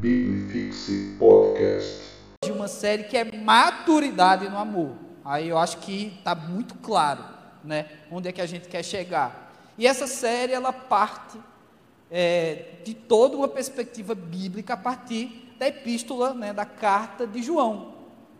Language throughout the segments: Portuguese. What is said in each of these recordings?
Biblifixe Podcast. De uma série que é maturidade no amor. Aí eu acho que está muito claro, né? Onde é que a gente quer chegar. E essa série ela parte é, de toda uma perspectiva bíblica a partir da epístola, né, da carta de João.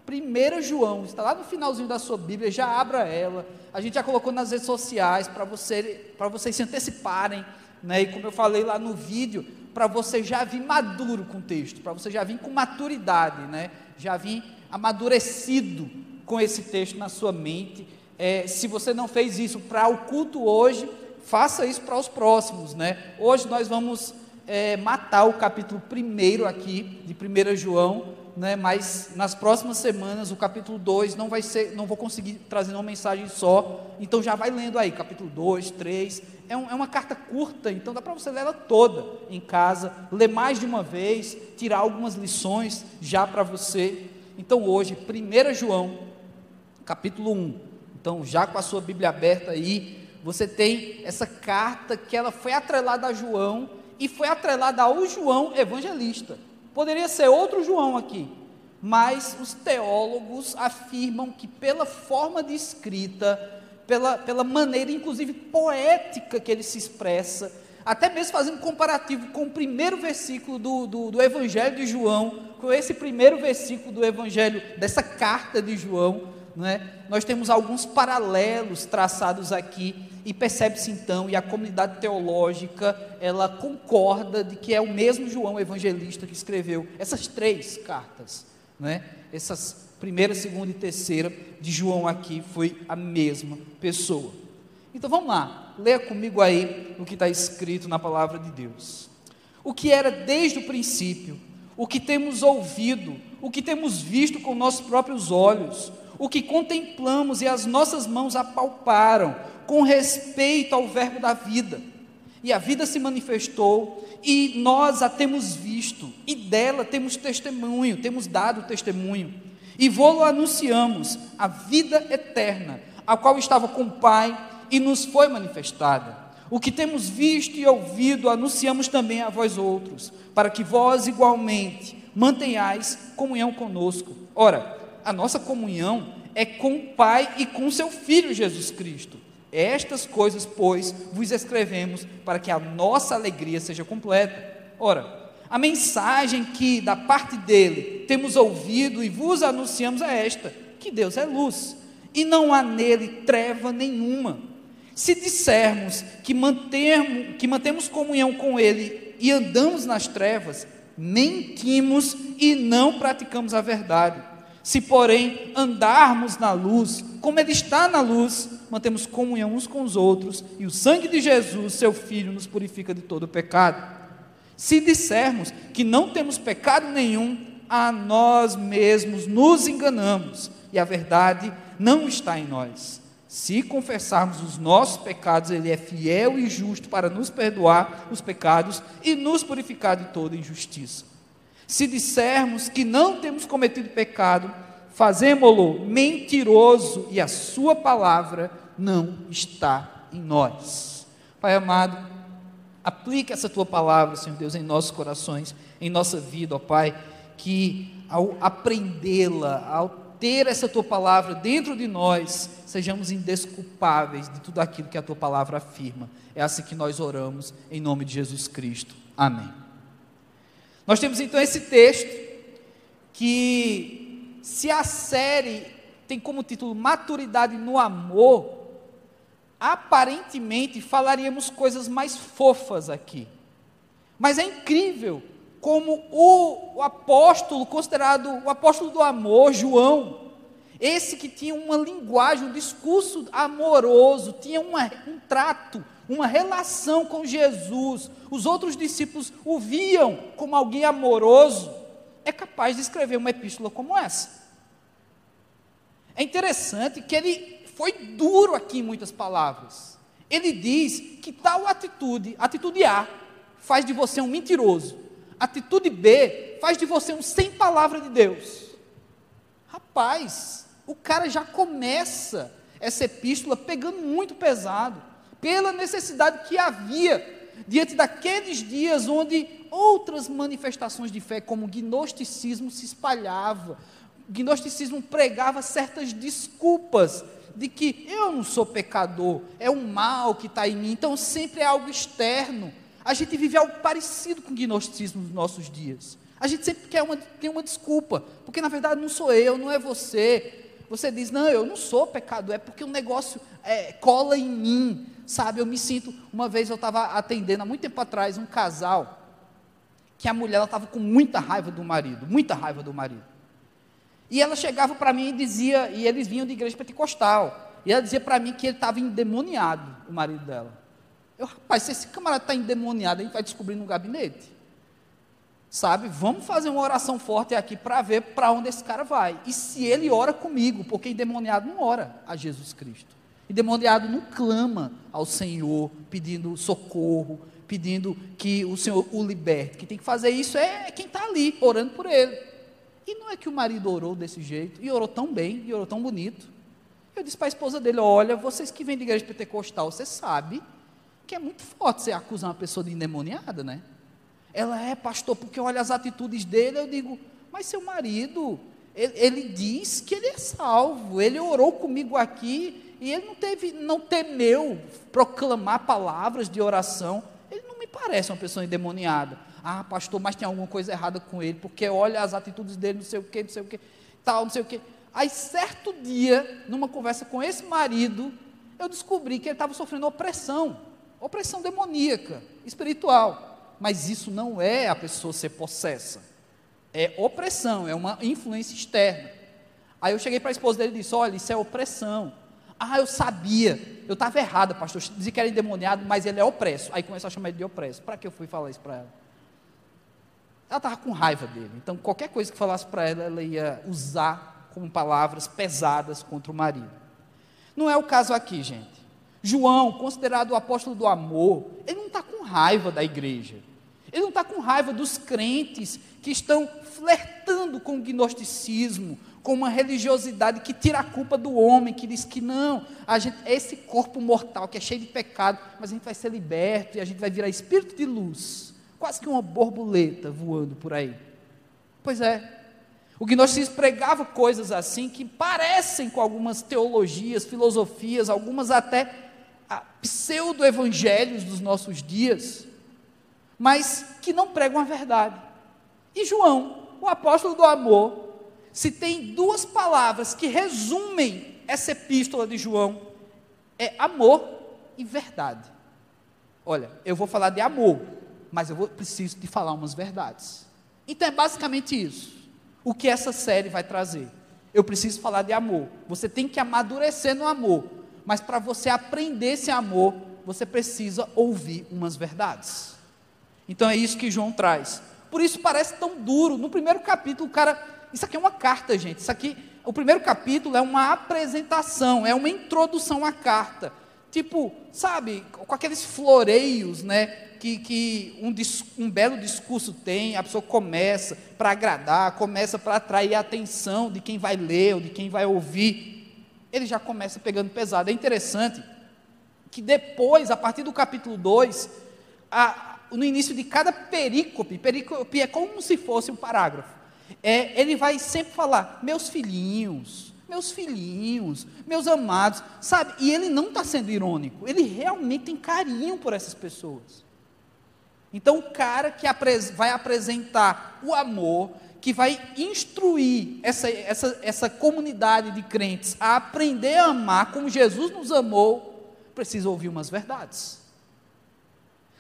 1 João, está lá no finalzinho da sua Bíblia, já abra ela. A gente já colocou nas redes sociais para você, vocês se anteciparem, né? E como eu falei lá no vídeo, para você já vir maduro com o texto, para você já vir com maturidade, né? Já vir amadurecido com esse texto na sua mente. É, se você não fez isso para o culto hoje, faça isso para os próximos, né? Hoje nós vamos é, matar o capítulo primeiro aqui de 1 João, né? Mas nas próximas semanas o capítulo 2 não vai ser, não vou conseguir trazer uma mensagem só. Então já vai lendo aí, capítulo 2, 3. É, um, é uma carta curta, então dá para você ler ela toda em casa, ler mais de uma vez, tirar algumas lições já para você. Então hoje, 1 João, capítulo 1. Então, já com a sua Bíblia aberta aí, você tem essa carta que ela foi atrelada a João e foi atrelada ao João evangelista. Poderia ser outro João aqui, mas os teólogos afirmam que pela forma de escrita, pela, pela maneira inclusive poética que ele se expressa, até mesmo fazendo comparativo com o primeiro versículo do, do, do Evangelho de João, com esse primeiro versículo do Evangelho, dessa carta de João, né, nós temos alguns paralelos traçados aqui e percebe-se então, e a comunidade teológica, ela concorda de que é o mesmo João evangelista que escreveu essas três cartas, né? Essas primeira, segunda e terceira de João aqui foi a mesma pessoa. Então vamos lá, leia comigo aí o que está escrito na palavra de Deus. O que era desde o princípio, o que temos ouvido, o que temos visto com nossos próprios olhos, o que contemplamos e as nossas mãos apalparam com respeito ao Verbo da vida. E a vida se manifestou e nós a temos visto, e dela temos testemunho, temos dado testemunho. E vou-lo anunciamos, a vida eterna, a qual estava com o Pai e nos foi manifestada. O que temos visto e ouvido, anunciamos também a vós outros, para que vós igualmente mantenhais comunhão conosco. Ora, a nossa comunhão é com o Pai e com seu Filho Jesus Cristo. Estas coisas, pois, vos escrevemos para que a nossa alegria seja completa. Ora, a mensagem que da parte dele temos ouvido e vos anunciamos é esta: que Deus é luz e não há nele treva nenhuma. Se dissermos que mantemos, que mantemos comunhão com ele e andamos nas trevas, mentimos e não praticamos a verdade. Se, porém, andarmos na luz, como Ele está na luz, mantemos comunhão uns com os outros, e o sangue de Jesus, seu Filho, nos purifica de todo pecado. Se dissermos que não temos pecado nenhum, a nós mesmos nos enganamos, e a verdade não está em nós. Se confessarmos os nossos pecados, Ele é fiel e justo para nos perdoar os pecados e nos purificar de toda injustiça. Se dissermos que não temos cometido pecado, fazemo-lo mentiroso e a sua palavra não está em nós. Pai amado, aplica essa tua palavra, Senhor Deus, em nossos corações, em nossa vida, ó Pai, que ao aprendê-la, ao ter essa tua palavra dentro de nós, sejamos indesculpáveis de tudo aquilo que a tua palavra afirma. É assim que nós oramos, em nome de Jesus Cristo. Amém. Nós temos então esse texto que, se a série tem como título Maturidade no Amor, aparentemente falaríamos coisas mais fofas aqui. Mas é incrível como o, o, apóstolo, considerado o apóstolo do amor, João, esse que tinha uma linguagem, um discurso amoroso, tinha uma, um trato uma relação com Jesus, os outros discípulos o viam como alguém amoroso, é capaz de escrever uma epístola como essa. É interessante que ele foi duro aqui em muitas palavras. Ele diz que tal atitude, atitude A, faz de você um mentiroso, atitude B faz de você um sem palavra de Deus. Rapaz, o cara já começa essa epístola pegando muito pesado pela necessidade que havia diante daqueles dias onde outras manifestações de fé, como o gnosticismo se espalhava. O gnosticismo pregava certas desculpas de que eu não sou pecador, é um mal que está em mim, então sempre é algo externo. A gente vive algo parecido com o gnosticismo nos nossos dias. A gente sempre quer uma, tem uma desculpa, porque na verdade não sou eu, não é você. Você diz, não, eu não sou pecador, é porque o negócio é, cola em mim, sabe? Eu me sinto. Uma vez eu estava atendendo, há muito tempo atrás, um casal, que a mulher estava com muita raiva do marido, muita raiva do marido. E ela chegava para mim e dizia, e eles vinham de igreja pentecostal, e ela dizia para mim que ele estava endemoniado, o marido dela. Eu, rapaz, se esse camarada está endemoniado, a gente vai descobrir no gabinete. Sabe? Vamos fazer uma oração forte aqui para ver para onde esse cara vai. E se ele ora comigo, porque endemoniado não ora a Jesus Cristo. Endemoniado não clama ao Senhor, pedindo socorro, pedindo que o Senhor o liberte. Quem tem que fazer isso é quem está ali, orando por ele. E não é que o marido orou desse jeito, e orou tão bem, e orou tão bonito. Eu disse para a esposa dele: Olha, vocês que vêm de igreja pentecostal, você sabe que é muito forte você acusar uma pessoa de endemoniada, né? Ela é, pastor, porque olha as atitudes dele. Eu digo, mas seu marido, ele, ele diz que ele é salvo. Ele orou comigo aqui e ele não teve, não temeu proclamar palavras de oração. Ele não me parece uma pessoa endemoniada. Ah, pastor, mas tem alguma coisa errada com ele, porque olha as atitudes dele, não sei o que, não sei o que, tal, não sei o que. Aí, certo dia, numa conversa com esse marido, eu descobri que ele estava sofrendo opressão, opressão demoníaca, espiritual. Mas isso não é a pessoa ser possessa. É opressão, é uma influência externa. Aí eu cheguei para a esposa dele e disse: Olha, isso é opressão. Ah, eu sabia. Eu estava errada, pastor. Dizia que era endemoniado, mas ele é opresso. Aí começou a chamar ele de opresso. Para que eu fui falar isso para ela? Ela estava com raiva dele. Então, qualquer coisa que falasse para ela, ela ia usar como palavras pesadas contra o marido. Não é o caso aqui, gente. João, considerado o apóstolo do amor, ele não está com raiva da igreja. Ele não está com raiva dos crentes que estão flertando com o gnosticismo, com uma religiosidade que tira a culpa do homem, que diz que não, a gente, é esse corpo mortal que é cheio de pecado, mas a gente vai ser liberto e a gente vai virar espírito de luz, quase que uma borboleta voando por aí. Pois é, o gnosticismo pregava coisas assim que parecem com algumas teologias, filosofias, algumas até ah, pseudo-evangelhos dos nossos dias mas que não pregam a verdade. E João, o apóstolo do amor, se tem duas palavras que resumem essa epístola de João, é amor e verdade. Olha, eu vou falar de amor, mas eu vou, preciso de falar umas verdades. Então é basicamente isso. O que essa série vai trazer? Eu preciso falar de amor. Você tem que amadurecer no amor, mas para você aprender esse amor, você precisa ouvir umas verdades. Então é isso que João traz. Por isso parece tão duro. No primeiro capítulo, o cara. Isso aqui é uma carta, gente. Isso aqui, o primeiro capítulo é uma apresentação, é uma introdução à carta. Tipo, sabe, com aqueles floreios, né? Que, que um, um belo discurso tem, a pessoa começa para agradar, começa para atrair a atenção de quem vai ler ou de quem vai ouvir. Ele já começa pegando pesado. É interessante que depois, a partir do capítulo 2, a, no início de cada perícope, perícope é como se fosse um parágrafo. É, ele vai sempre falar, meus filhinhos, meus filhinhos, meus amados, sabe? E ele não está sendo irônico, ele realmente tem carinho por essas pessoas. Então, o cara que vai apresentar o amor, que vai instruir essa, essa, essa comunidade de crentes a aprender a amar como Jesus nos amou, precisa ouvir umas verdades.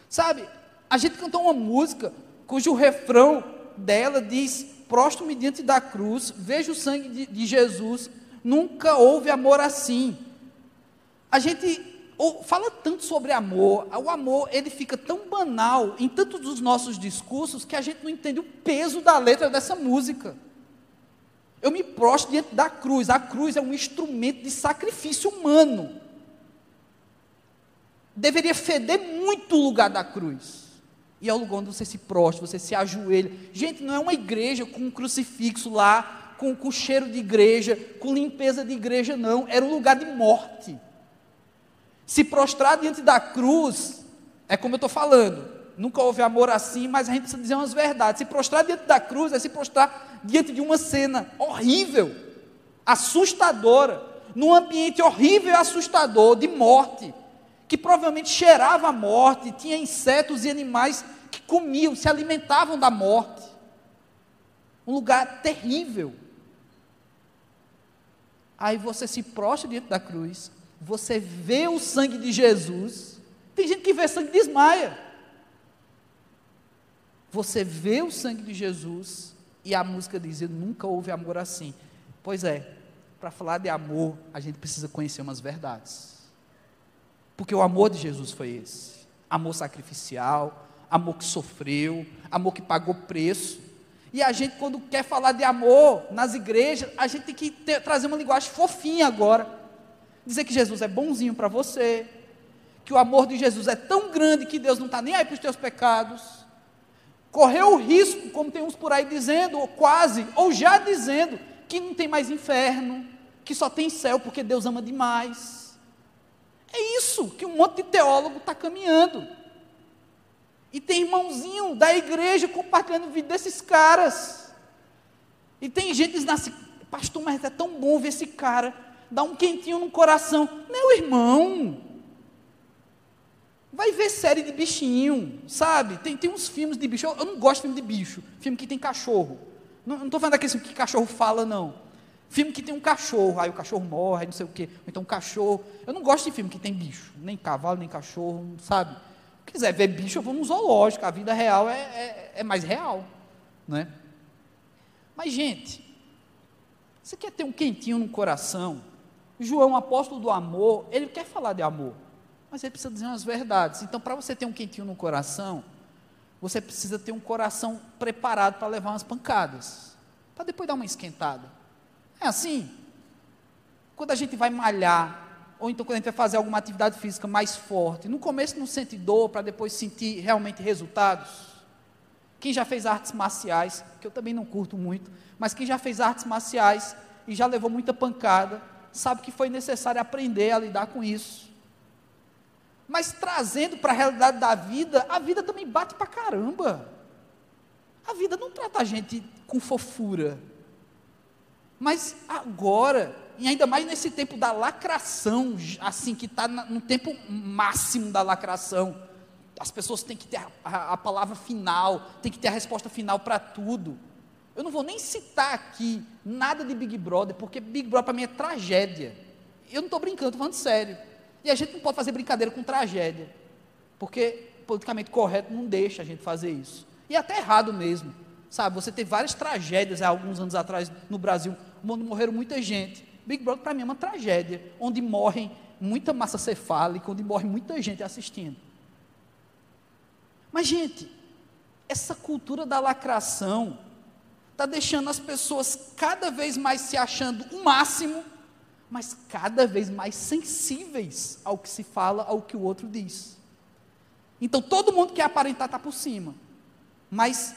Sabe, a gente cantou uma música cujo refrão dela diz: Prostro-me diante da cruz, vejo o sangue de, de Jesus, nunca houve amor assim. A gente fala tanto sobre amor, o amor ele fica tão banal em tantos dos nossos discursos que a gente não entende o peso da letra dessa música. Eu me prostro diante da cruz, a cruz é um instrumento de sacrifício humano. Deveria feder muito o lugar da cruz. E é o lugar onde você se prostra, você se ajoelha. Gente, não é uma igreja com um crucifixo lá, com, com cheiro de igreja, com limpeza de igreja, não. Era um lugar de morte. Se prostrar diante da cruz, é como eu estou falando, nunca houve amor assim, mas a gente precisa dizer umas verdades. Se prostrar diante da cruz é se prostrar diante de uma cena horrível, assustadora, num ambiente horrível e assustador de morte, que provavelmente cheirava a morte, tinha insetos e animais que comiam, se alimentavam da morte. Um lugar terrível. Aí você se prostra diante da cruz, você vê o sangue de Jesus. Tem gente que vê sangue e desmaia. Você vê o sangue de Jesus e a música diz: nunca houve amor assim. Pois é, para falar de amor, a gente precisa conhecer umas verdades. Porque o amor de Jesus foi esse: amor sacrificial, amor que sofreu, amor que pagou preço. E a gente, quando quer falar de amor nas igrejas, a gente tem que ter, trazer uma linguagem fofinha agora. Dizer que Jesus é bonzinho para você, que o amor de Jesus é tão grande que Deus não está nem aí para os teus pecados correu o risco, como tem uns por aí dizendo, ou quase, ou já dizendo, que não tem mais inferno, que só tem céu porque Deus ama demais. É isso que um monte de teólogo está caminhando. E tem irmãozinho da igreja compartilhando o vídeo desses caras. E tem gente dizendo assim, pastor, mas é tão bom ver esse cara, dá um quentinho no coração. Meu irmão, Vai ver série de bichinho, sabe? Tem, tem uns filmes de bicho. Eu, eu não gosto de filme de bicho. Filme que tem cachorro. Não estou falando daquele que cachorro fala, não. Filme que tem um cachorro, aí o cachorro morre, não sei o quê. Ou então um cachorro. Eu não gosto de filme que tem bicho. Nem cavalo, nem cachorro, sabe? Se quiser ver bicho, eu vou no zoológico. A vida real é, é, é mais real. Né? Mas, gente, você quer ter um quentinho no coração? João, apóstolo do amor, ele quer falar de amor mas ele precisa dizer umas verdades. Então, para você ter um quentinho no coração, você precisa ter um coração preparado para levar umas pancadas, para depois dar uma esquentada. É assim. Quando a gente vai malhar, ou então quando a gente vai fazer alguma atividade física mais forte, no começo não sente dor, para depois sentir realmente resultados. Quem já fez artes marciais, que eu também não curto muito, mas quem já fez artes marciais e já levou muita pancada, sabe que foi necessário aprender a lidar com isso. Mas trazendo para a realidade da vida, a vida também bate para caramba. A vida não trata a gente com fofura. Mas agora, e ainda mais nesse tempo da lacração, assim, que está no tempo máximo da lacração, as pessoas têm que ter a, a, a palavra final, têm que ter a resposta final para tudo. Eu não vou nem citar aqui nada de Big Brother, porque Big Brother para mim é tragédia. Eu não estou brincando, estou falando sério. E a gente não pode fazer brincadeira com tragédia, porque politicamente correto não deixa a gente fazer isso. E é até errado mesmo. Sabe, você teve várias tragédias há alguns anos atrás no Brasil, onde morreram muita gente. Big Brother para mim é uma tragédia, onde morrem muita massa cefálica, onde morre muita gente assistindo. Mas, gente, essa cultura da lacração está deixando as pessoas cada vez mais se achando o máximo mas cada vez mais sensíveis ao que se fala, ao que o outro diz. Então todo mundo quer aparentar estar tá por cima, mas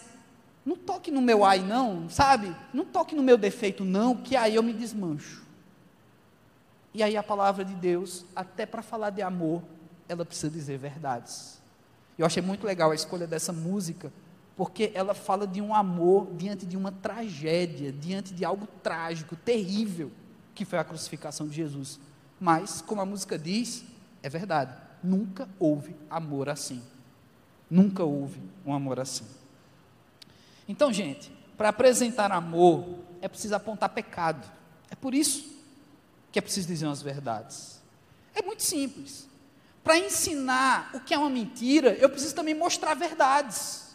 não toque no meu ai não, sabe? Não toque no meu defeito não, que aí eu me desmancho. E aí a palavra de Deus, até para falar de amor, ela precisa dizer verdades. Eu achei muito legal a escolha dessa música, porque ela fala de um amor diante de uma tragédia, diante de algo trágico, terrível que foi a crucificação de Jesus. Mas, como a música diz, é verdade. Nunca houve amor assim. Nunca houve um amor assim. Então, gente, para apresentar amor, é preciso apontar pecado. É por isso que é preciso dizer as verdades. É muito simples. Para ensinar o que é uma mentira, eu preciso também mostrar verdades.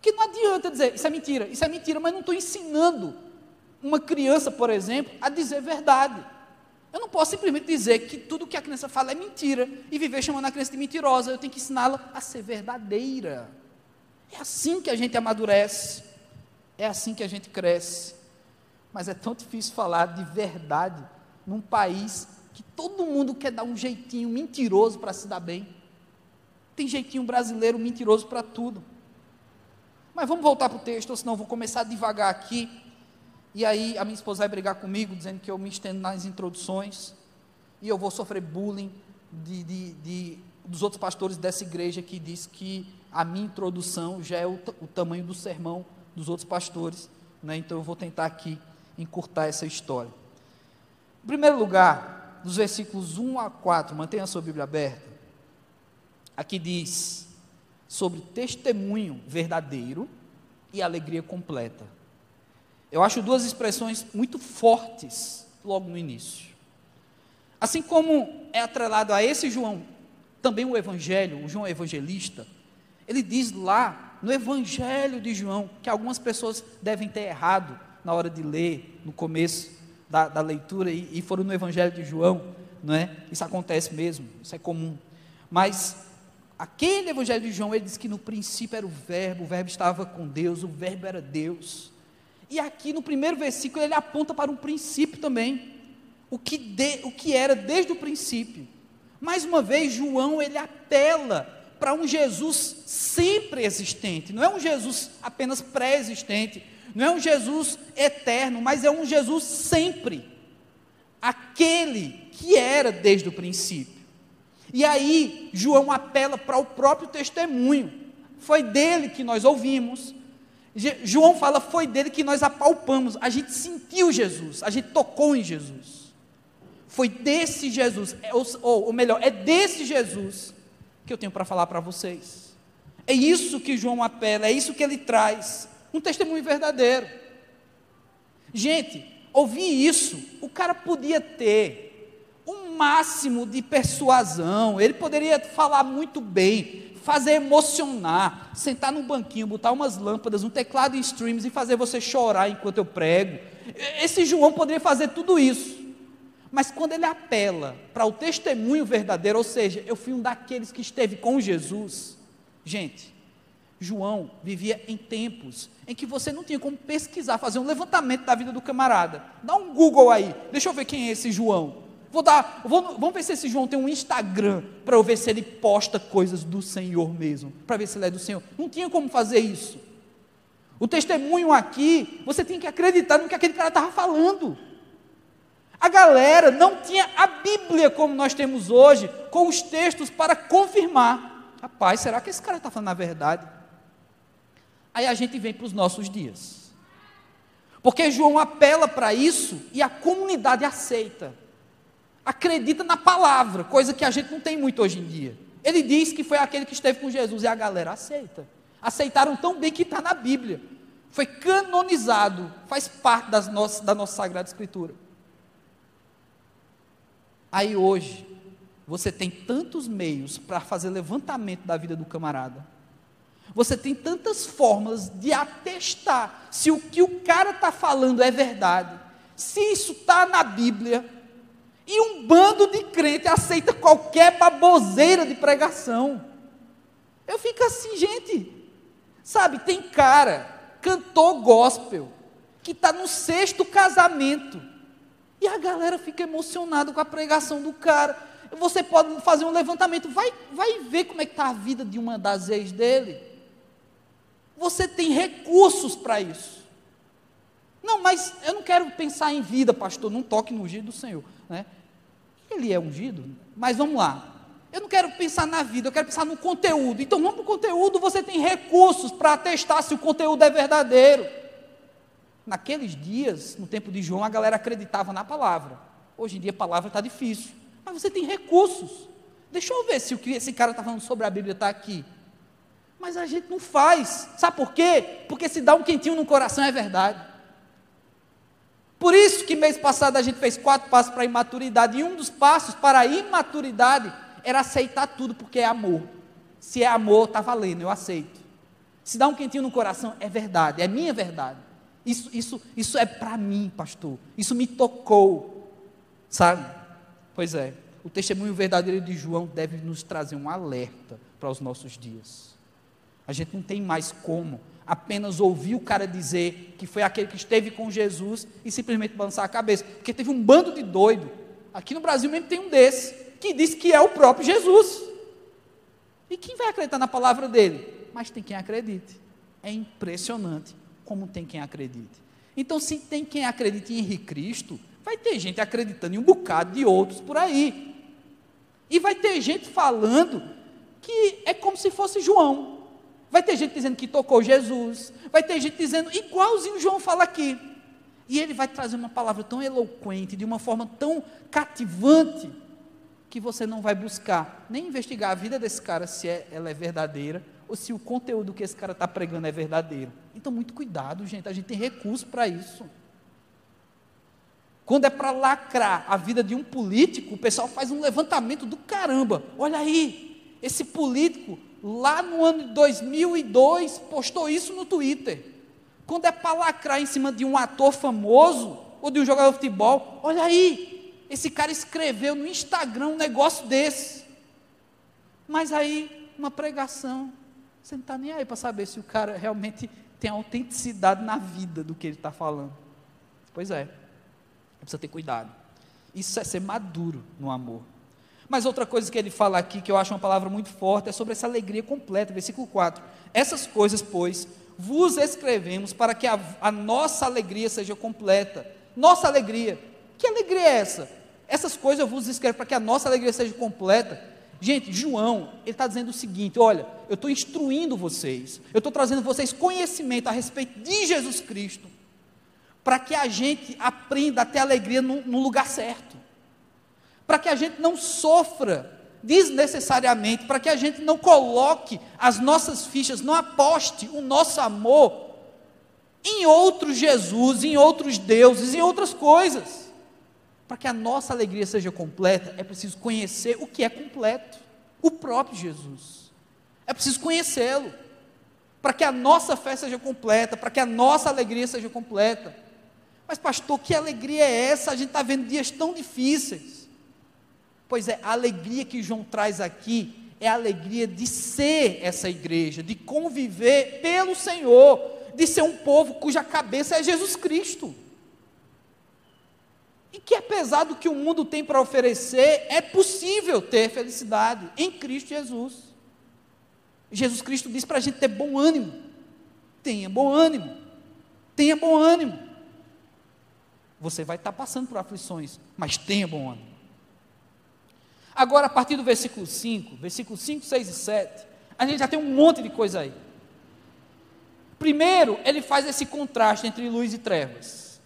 Que não adianta dizer, isso é mentira, isso é mentira, mas não estou ensinando uma criança, por exemplo, a dizer verdade. Eu não posso simplesmente dizer que tudo que a criança fala é mentira e viver chamando a criança de mentirosa. Eu tenho que ensiná-la a ser verdadeira. É assim que a gente amadurece. É assim que a gente cresce. Mas é tão difícil falar de verdade num país que todo mundo quer dar um jeitinho mentiroso para se dar bem. Tem jeitinho brasileiro mentiroso para tudo. Mas vamos voltar para o texto, senão vou começar devagar aqui. E aí a minha esposa vai brigar comigo, dizendo que eu me estendo nas introduções, e eu vou sofrer bullying de, de, de dos outros pastores dessa igreja que diz que a minha introdução já é o, o tamanho do sermão dos outros pastores, né? então eu vou tentar aqui encurtar essa história. Em primeiro lugar, dos versículos 1 a 4, mantenha a sua Bíblia aberta. Aqui diz sobre testemunho verdadeiro e alegria completa. Eu acho duas expressões muito fortes logo no início. Assim como é atrelado a esse João, também o Evangelho, o João Evangelista, ele diz lá no Evangelho de João que algumas pessoas devem ter errado na hora de ler, no começo da, da leitura, e, e foram no Evangelho de João, não é? Isso acontece mesmo, isso é comum. Mas aquele Evangelho de João, ele diz que no princípio era o Verbo, o Verbo estava com Deus, o Verbo era Deus. E aqui no primeiro versículo ele aponta para um princípio também o que, de, o que era desde o princípio. Mais uma vez, João ele apela para um Jesus sempre existente, não é um Jesus apenas pré-existente, não é um Jesus eterno, mas é um Jesus sempre, aquele que era desde o princípio. E aí, João apela para o próprio testemunho, foi dele que nós ouvimos, João fala, foi dele que nós apalpamos, a gente sentiu Jesus, a gente tocou em Jesus. Foi desse Jesus, é, ou, ou melhor, é desse Jesus que eu tenho para falar para vocês. É isso que João apela, é isso que ele traz. Um testemunho verdadeiro. Gente, ouvir isso, o cara podia ter máximo de persuasão, ele poderia falar muito bem, fazer emocionar, sentar num banquinho, botar umas lâmpadas, um teclado em streams e fazer você chorar enquanto eu prego. Esse João poderia fazer tudo isso. Mas quando ele apela para o testemunho verdadeiro, ou seja, eu fui um daqueles que esteve com Jesus, gente, João vivia em tempos em que você não tinha como pesquisar, fazer um levantamento da vida do camarada. Dá um Google aí, deixa eu ver quem é esse João. Vou dar, vou, vamos ver se esse João tem um Instagram para eu ver se ele posta coisas do Senhor mesmo, para ver se ele é do Senhor. Não tinha como fazer isso. O testemunho aqui, você tem que acreditar no que aquele cara estava falando. A galera não tinha a Bíblia como nós temos hoje, com os textos para confirmar. Rapaz, será que esse cara está falando a verdade? Aí a gente vem para os nossos dias. Porque João apela para isso e a comunidade aceita. Acredita na palavra, coisa que a gente não tem muito hoje em dia. Ele diz que foi aquele que esteve com Jesus e a galera aceita. Aceitaram tão bem que está na Bíblia. Foi canonizado, faz parte das nossas, da nossa Sagrada Escritura. Aí hoje, você tem tantos meios para fazer levantamento da vida do camarada. Você tem tantas formas de atestar se o que o cara está falando é verdade, se isso está na Bíblia, e um bando de crente aceita qualquer baboseira de pregação. Eu fico assim, gente, sabe, tem cara, cantor gospel, que está no sexto casamento, e a galera fica emocionada com a pregação do cara. Você pode fazer um levantamento, vai, vai ver como é que está a vida de uma das ex dele. Você tem recursos para isso. Não, mas eu não quero pensar em vida, pastor, não toque no ungido do Senhor. Né? Ele é ungido, mas vamos lá. Eu não quero pensar na vida, eu quero pensar no conteúdo. Então, vamos para o conteúdo, você tem recursos para atestar se o conteúdo é verdadeiro. Naqueles dias, no tempo de João, a galera acreditava na palavra. Hoje em dia a palavra está difícil. Mas você tem recursos. Deixa eu ver se o que esse cara está falando sobre a Bíblia está aqui. Mas a gente não faz. Sabe por quê? Porque se dá um quentinho no coração é verdade. Por isso que mês passado a gente fez quatro passos para a imaturidade. E um dos passos para a imaturidade era aceitar tudo, porque é amor. Se é amor, está valendo, eu aceito. Se dá um quentinho no coração, é verdade, é minha verdade. Isso, isso, isso é para mim, pastor. Isso me tocou. Sabe? Pois é. O testemunho verdadeiro de João deve nos trazer um alerta para os nossos dias. A gente não tem mais como apenas ouvir o cara dizer que foi aquele que esteve com Jesus e simplesmente balançar a cabeça. Porque teve um bando de doido. Aqui no Brasil mesmo tem um desse, que diz que é o próprio Jesus. E quem vai acreditar na palavra dele? Mas tem quem acredite. É impressionante como tem quem acredite. Então, se tem quem acredite em Henrique Cristo, vai ter gente acreditando em um bocado de outros por aí. E vai ter gente falando que é como se fosse João. Vai ter gente dizendo que tocou Jesus, vai ter gente dizendo igualzinho João fala aqui. E ele vai trazer uma palavra tão eloquente, de uma forma tão cativante, que você não vai buscar nem investigar a vida desse cara se é, ela é verdadeira ou se o conteúdo que esse cara está pregando é verdadeiro. Então, muito cuidado, gente, a gente tem recurso para isso. Quando é para lacrar a vida de um político, o pessoal faz um levantamento do caramba. Olha aí, esse político lá no ano de 2002 postou isso no Twitter. Quando é para lacrar em cima de um ator famoso ou de um jogador de futebol, olha aí, esse cara escreveu no Instagram um negócio desse. Mas aí, uma pregação, você não está nem aí para saber se o cara realmente tem autenticidade na vida do que ele está falando. Pois é, precisa ter cuidado. Isso é ser maduro no amor. Mas outra coisa que ele fala aqui, que eu acho uma palavra muito forte, é sobre essa alegria completa, versículo 4. Essas coisas, pois, vos escrevemos para que a, a nossa alegria seja completa. Nossa alegria. Que alegria é essa? Essas coisas eu vos escrevo para que a nossa alegria seja completa. Gente, João, ele está dizendo o seguinte: olha, eu estou instruindo vocês, eu estou trazendo vocês conhecimento a respeito de Jesus Cristo, para que a gente aprenda a ter alegria no, no lugar certo, para que a gente não sofra desnecessariamente, para que a gente não coloque as nossas fichas, não aposte o nosso amor em outros Jesus, em outros deuses, em outras coisas. Para que a nossa alegria seja completa, é preciso conhecer o que é completo, o próprio Jesus. É preciso conhecê-lo. Para que a nossa fé seja completa, para que a nossa alegria seja completa. Mas, pastor, que alegria é essa? A gente está vendo dias tão difíceis. Pois é, a alegria que João traz aqui é a alegria de ser essa igreja, de conviver pelo Senhor, de ser um povo cuja cabeça é Jesus Cristo. E que apesar do que o mundo tem para oferecer, é possível ter felicidade em Cristo Jesus. Jesus Cristo diz para a gente ter bom ânimo. Tenha bom ânimo. Tenha bom ânimo. Você vai estar passando por aflições, mas tenha bom ânimo. Agora, a partir do versículo 5, versículo 5, 6 e 7, a gente já tem um monte de coisa aí. Primeiro, ele faz esse contraste entre luz e trevas.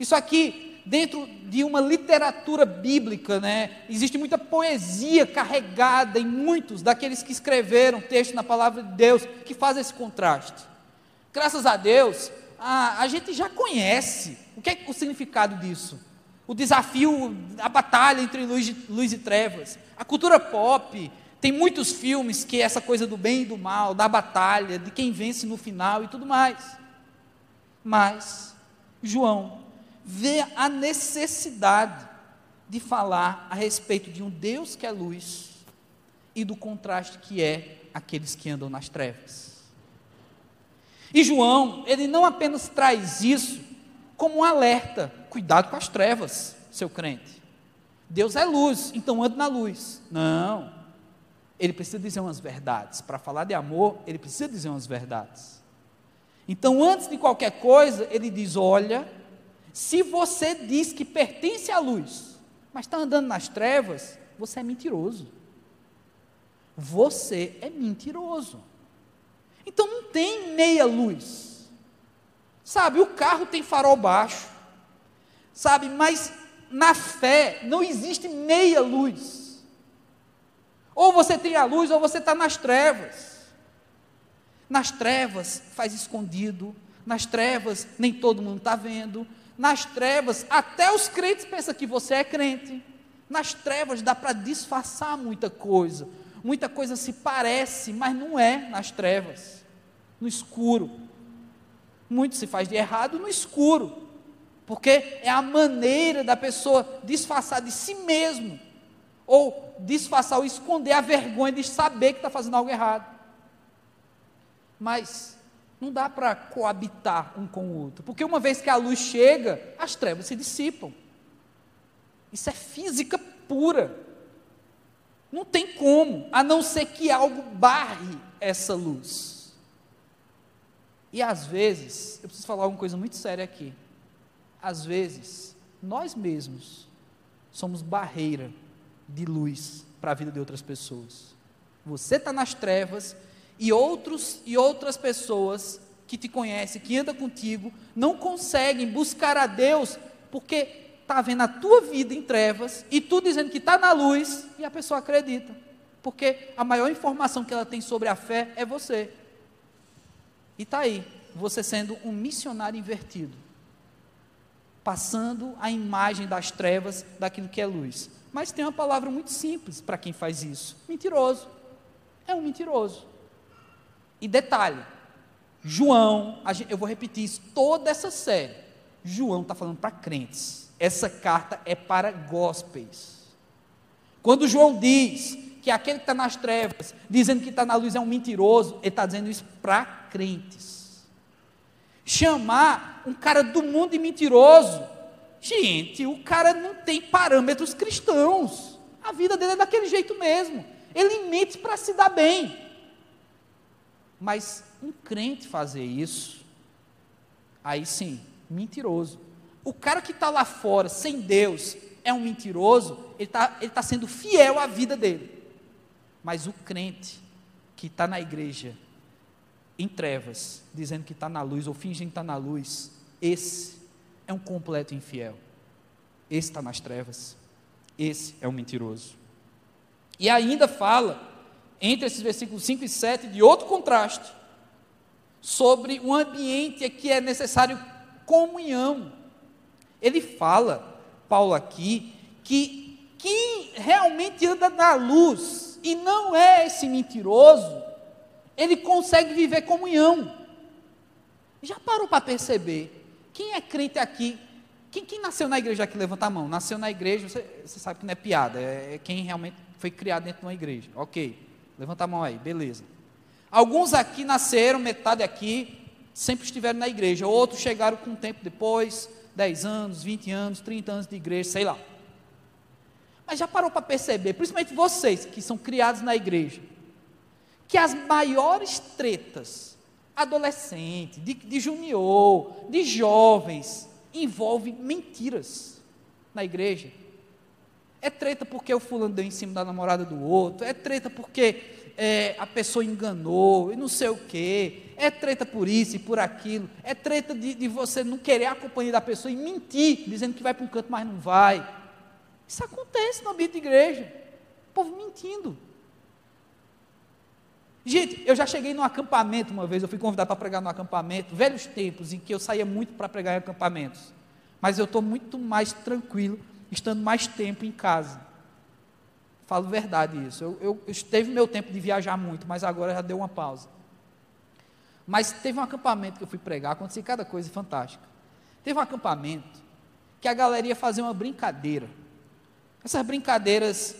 Isso aqui, dentro de uma literatura bíblica, né, existe muita poesia carregada em muitos daqueles que escreveram texto na palavra de Deus que faz esse contraste. Graças a Deus, a, a gente já conhece o que é o significado disso o desafio, a batalha entre luz, luz e trevas. A cultura pop tem muitos filmes que é essa coisa do bem e do mal, da batalha, de quem vence no final e tudo mais. Mas João vê a necessidade de falar a respeito de um Deus que é luz e do contraste que é aqueles que andam nas trevas. E João, ele não apenas traz isso como um alerta, cuidado com as trevas, seu crente. Deus é luz, então ande na luz. Não. Ele precisa dizer umas verdades. Para falar de amor, ele precisa dizer umas verdades. Então, antes de qualquer coisa, ele diz: olha, se você diz que pertence à luz, mas está andando nas trevas, você é mentiroso. Você é mentiroso. Então não tem meia luz. Sabe, o carro tem farol baixo sabe? Mas na fé não existe meia luz. Ou você tem a luz ou você está nas trevas. Nas trevas faz escondido, nas trevas nem todo mundo está vendo, nas trevas até os crentes pensam que você é crente. Nas trevas dá para disfarçar muita coisa, muita coisa se parece, mas não é nas trevas, no escuro. Muito se faz de errado no escuro porque é a maneira da pessoa disfarçar de si mesmo, ou disfarçar ou esconder a vergonha de saber que está fazendo algo errado. Mas não dá para coabitar um com o outro, porque uma vez que a luz chega, as trevas se dissipam. Isso é física pura. Não tem como, a não ser que algo barre essa luz. E às vezes, eu preciso falar uma coisa muito séria aqui às vezes, nós mesmos somos barreira de luz para a vida de outras pessoas. Você está nas trevas E outros e outras pessoas que te conhecem, que andam contigo, não conseguem buscar a Deus porque está vendo a tua vida em trevas e tu dizendo que está na luz e a pessoa acredita. Porque a maior informação que ela tem sobre a fé é você. E está aí, você sendo um missionário invertido, passando a imagem das trevas daquilo que é luz. Mas tem uma palavra muito simples para quem faz isso: mentiroso. É um mentiroso. E detalhe: João, eu vou repetir isso toda essa série. João está falando para crentes. Essa carta é para gospels. Quando João diz que aquele que está nas trevas, dizendo que está na luz, é um mentiroso, ele está dizendo isso para crentes. Chamar um cara do mundo de mentiroso, gente, o cara não tem parâmetros cristãos. A vida dele é daquele jeito mesmo. Ele mente para se dar bem. Mas um crente fazer isso, aí sim, mentiroso. O cara que está lá fora, sem Deus, é um mentiroso, ele está ele tá sendo fiel à vida dele. Mas o crente que está na igreja, em trevas, dizendo que está na luz, ou fingindo que está na luz, esse é um completo infiel. Esse está nas trevas. Esse é um mentiroso. E ainda fala, entre esses versículos 5 e 7, de outro contraste, sobre um ambiente que é necessário comunhão. Ele fala, Paulo aqui, que quem realmente anda na luz e não é esse mentiroso, ele consegue viver comunhão. Já parou para perceber? Quem é crente aqui? Quem, quem, nasceu na igreja aqui? Levanta a mão. Nasceu na igreja, você, você sabe que não é piada, é, é quem realmente foi criado dentro de uma igreja. Ok, levanta a mão aí, beleza. Alguns aqui nasceram, metade aqui, sempre estiveram na igreja, outros chegaram com um tempo depois, 10 anos, 20 anos, 30 anos de igreja, sei lá. Mas já parou para perceber, principalmente vocês que são criados na igreja, que as maiores tretas, adolescente, de, de junior, de jovens, envolvem mentiras na igreja. É treta porque o fulano deu em cima da namorada do outro, é treta porque é, a pessoa enganou, e não sei o quê, é treta por isso e por aquilo, é treta de, de você não querer a companhia da pessoa e mentir, dizendo que vai para um canto, mas não vai. Isso acontece no ambiente de igreja, o povo mentindo. Gente, eu já cheguei num acampamento uma vez, eu fui convidado para pregar no acampamento, velhos tempos em que eu saía muito para pregar em acampamentos, mas eu estou muito mais tranquilo, estando mais tempo em casa. Falo verdade isso. Eu, eu, eu teve meu tempo de viajar muito, mas agora já deu uma pausa. Mas teve um acampamento que eu fui pregar, aconteceu cada coisa fantástica. Teve um acampamento que a galera ia fazer uma brincadeira. Essas brincadeiras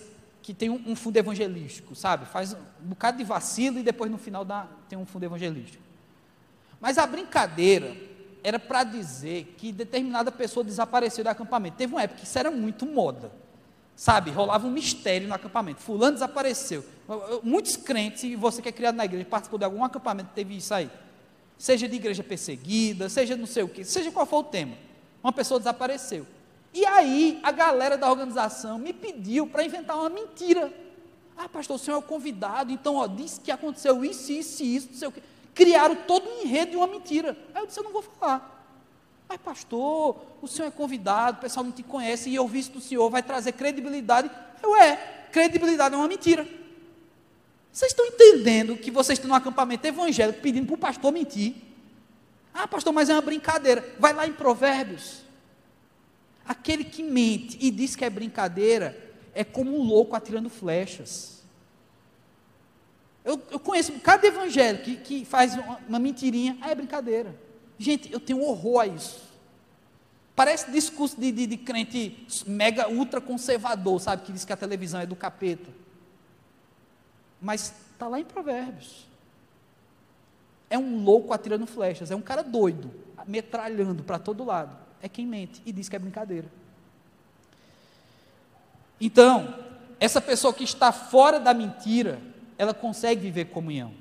que tem um, um fundo evangelístico, sabe? Faz um bocado de vacilo e depois no final dá, tem um fundo evangelístico. Mas a brincadeira era para dizer que determinada pessoa desapareceu do acampamento. Teve uma época que isso era muito moda. Sabe, rolava um mistério no acampamento. Fulano desapareceu. Muitos crentes, e você que é criado na igreja, participou de algum acampamento, teve isso aí. Seja de igreja perseguida, seja não sei o que, seja qual for o tema. Uma pessoa desapareceu. E aí, a galera da organização me pediu para inventar uma mentira. Ah, pastor, o senhor é o convidado, então, ó, disse que aconteceu isso, isso isso, não sei o que. Criaram todo um enredo de uma mentira. Aí eu disse, eu não vou falar. Mas, pastor, o senhor é convidado, o pessoal não te conhece, e eu visto do senhor vai trazer credibilidade. Eu é, credibilidade é uma mentira. Vocês estão entendendo que vocês estão no acampamento evangélico pedindo para o pastor mentir? Ah, pastor, mas é uma brincadeira. Vai lá em Provérbios. Aquele que mente e diz que é brincadeira é como um louco atirando flechas. Eu, eu conheço de evangélico que, que faz uma, uma mentirinha, ah, é brincadeira. Gente, eu tenho horror a isso. Parece discurso de, de, de crente mega ultra conservador, sabe? Que diz que a televisão é do capeta. Mas está lá em Provérbios. É um louco atirando flechas, é um cara doido, metralhando para todo lado. É quem mente e diz que é brincadeira. Então, essa pessoa que está fora da mentira, ela consegue viver comunhão.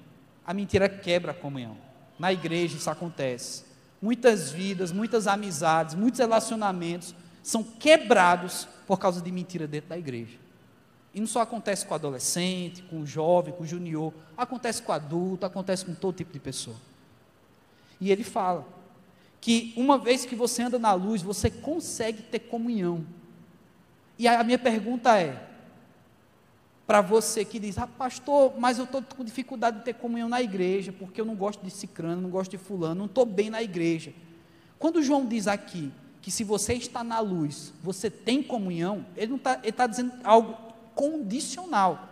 A mentira quebra a comunhão. Na igreja isso acontece. Muitas vidas, muitas amizades, muitos relacionamentos são quebrados por causa de mentira dentro da igreja. E não só acontece com o adolescente, com o jovem, com o junior, acontece com o adulto, acontece com todo tipo de pessoa. E ele fala que uma vez que você anda na luz, você consegue ter comunhão. E a minha pergunta é: para você que diz, ah, pastor, mas eu estou com dificuldade de ter comunhão na igreja, porque eu não gosto de cicrano, não gosto de fulano, não estou bem na igreja. Quando João diz aqui que se você está na luz, você tem comunhão, ele está tá dizendo algo condicional.